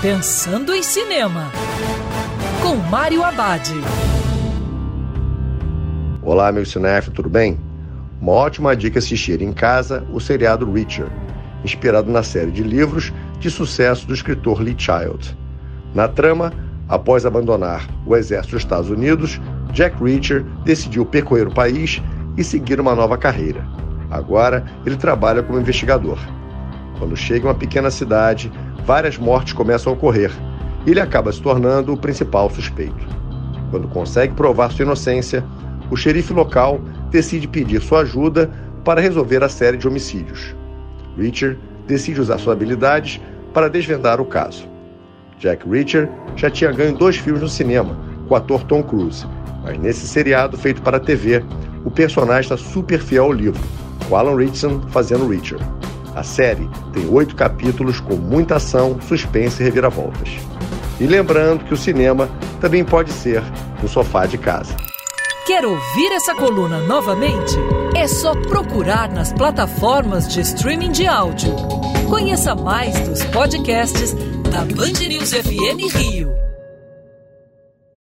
Pensando em Cinema, com Mário Abad. Olá, meu cinéfilo, tudo bem? Uma ótima dica assistir em casa o seriado Reacher, inspirado na série de livros de sucesso do escritor Lee Child. Na trama, após abandonar o exército dos Estados Unidos, Jack Reacher decidiu percorrer o país e seguir uma nova carreira. Agora, ele trabalha como investigador. Quando chega em uma pequena cidade, várias mortes começam a ocorrer e ele acaba se tornando o principal suspeito. Quando consegue provar sua inocência, o xerife local decide pedir sua ajuda para resolver a série de homicídios. Reacher decide usar suas habilidades para desvendar o caso. Jack Reacher já tinha ganho dois filmes no cinema com o ator Tom Cruise, mas nesse seriado feito para a TV, o personagem está super fiel ao livro, com Alan Ritchson fazendo Reacher. A série tem oito capítulos com muita ação, suspense e reviravoltas. E lembrando que o cinema também pode ser no sofá de casa. Quer ouvir essa coluna novamente? É só procurar nas plataformas de streaming de áudio. Conheça mais dos podcasts da Band News FM Rio.